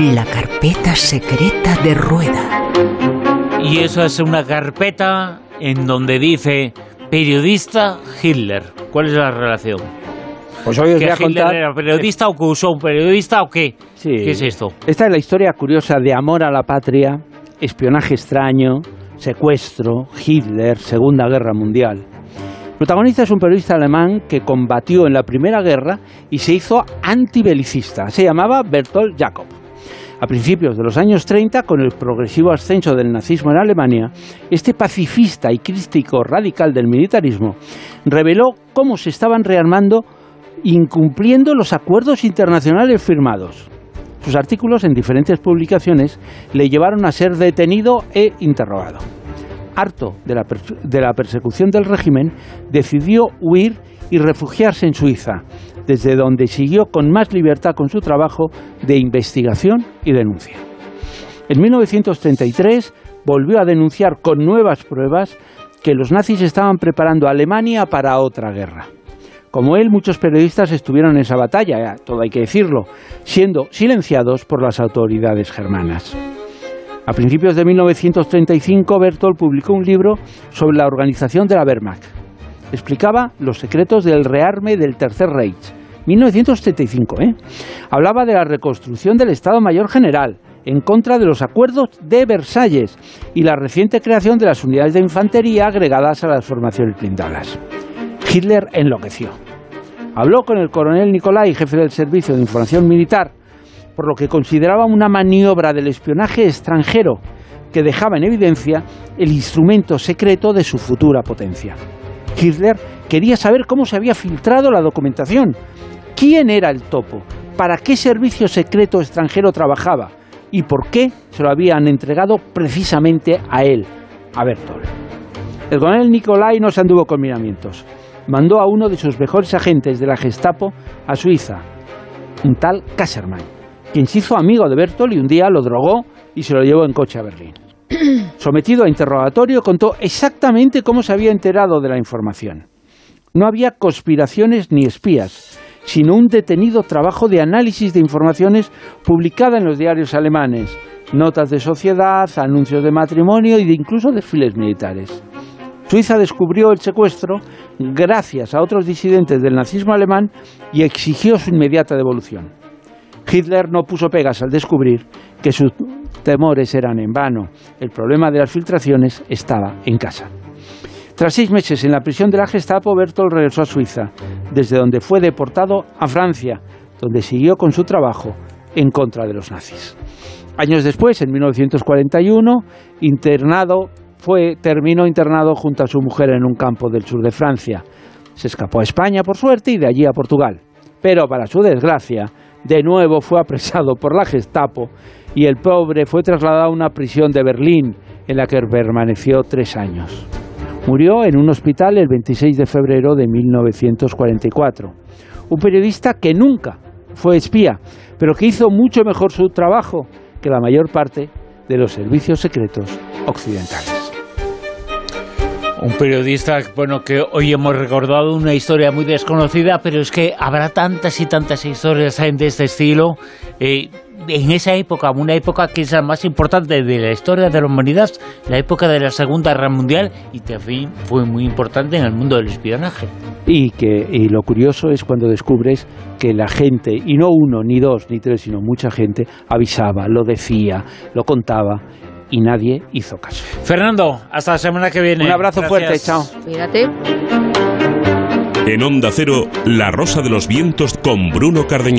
La carpeta secreta de Rueda. Y eso es una carpeta en donde dice periodista Hitler. ¿Cuál es la relación? Pues hoy os ¿Que voy a Hitler contar... era periodista o que usó un periodista o qué? Sí. ¿Qué es esto? Esta es la historia curiosa de amor a la patria, espionaje extraño, secuestro, Hitler, Segunda Guerra Mundial. El protagonista es un periodista alemán que combatió en la Primera Guerra y se hizo antibelicista. Se llamaba Bertolt Jacob. A principios de los años 30, con el progresivo ascenso del nazismo en Alemania, este pacifista y crítico radical del militarismo reveló cómo se estaban rearmando incumpliendo los acuerdos internacionales firmados. Sus artículos en diferentes publicaciones le llevaron a ser detenido e interrogado. Harto de la, de la persecución del régimen, decidió huir y refugiarse en Suiza, desde donde siguió con más libertad con su trabajo de investigación y denuncia. En 1933 volvió a denunciar con nuevas pruebas que los nazis estaban preparando a Alemania para otra guerra. Como él, muchos periodistas estuvieron en esa batalla, todo hay que decirlo, siendo silenciados por las autoridades germanas. A principios de 1935, Bertolt publicó un libro sobre la organización de la Wehrmacht. Explicaba los secretos del rearme del Tercer Reich. 1935, ¿eh? Hablaba de la reconstrucción del Estado Mayor General, en contra de los acuerdos de Versalles y la reciente creación de las unidades de infantería agregadas a las formaciones blindadas. Hitler enloqueció. Habló con el coronel Nicolai, jefe del Servicio de Información Militar, por lo que consideraba una maniobra del espionaje extranjero que dejaba en evidencia el instrumento secreto de su futura potencia. Hitler quería saber cómo se había filtrado la documentación, quién era el topo, para qué servicio secreto extranjero trabajaba y por qué se lo habían entregado precisamente a él, a Bertolt. El coronel Nicolai no se anduvo con miramientos. Mandó a uno de sus mejores agentes de la Gestapo a Suiza, un tal Kassermann, quien se hizo amigo de Bertolt y un día lo drogó y se lo llevó en coche a Berlín. Sometido a interrogatorio, contó exactamente cómo se había enterado de la información. No había conspiraciones ni espías, sino un detenido trabajo de análisis de informaciones publicada en los diarios alemanes, notas de sociedad, anuncios de matrimonio y de incluso desfiles militares. Suiza descubrió el secuestro gracias a otros disidentes del nazismo alemán y exigió su inmediata devolución. Hitler no puso pegas al descubrir que sus temores eran en vano. El problema de las filtraciones estaba en casa. Tras seis meses en la prisión de la Gestapo, Bertolt regresó a Suiza, desde donde fue deportado a Francia, donde siguió con su trabajo en contra de los nazis. Años después, en 1941, internado, fue, terminó internado junto a su mujer en un campo del sur de Francia. Se escapó a España, por suerte, y de allí a Portugal. Pero, para su desgracia, de nuevo fue apresado por la Gestapo y el pobre fue trasladado a una prisión de Berlín, en la que permaneció tres años. Murió en un hospital el 26 de febrero de 1944. Un periodista que nunca fue espía, pero que hizo mucho mejor su trabajo que la mayor parte de los servicios secretos occidentales. Un periodista, bueno, que hoy hemos recordado una historia muy desconocida, pero es que habrá tantas y tantas historias de este estilo. eh, en esa época, una época que es la más importante de la historia de la humanidad, la época de la Segunda Guerra Mundial, y también fue muy importante en el mundo del espionaje. Y, que, y lo curioso es cuando descubres que la gente, y no uno, ni dos, ni tres, sino mucha gente, avisaba, lo decía, lo contaba, y nadie hizo caso. Fernando, hasta la semana que viene. Un abrazo fuerte, chao. Fíjate. En Onda Cero, La Rosa de los Vientos con Bruno Cardeñosa.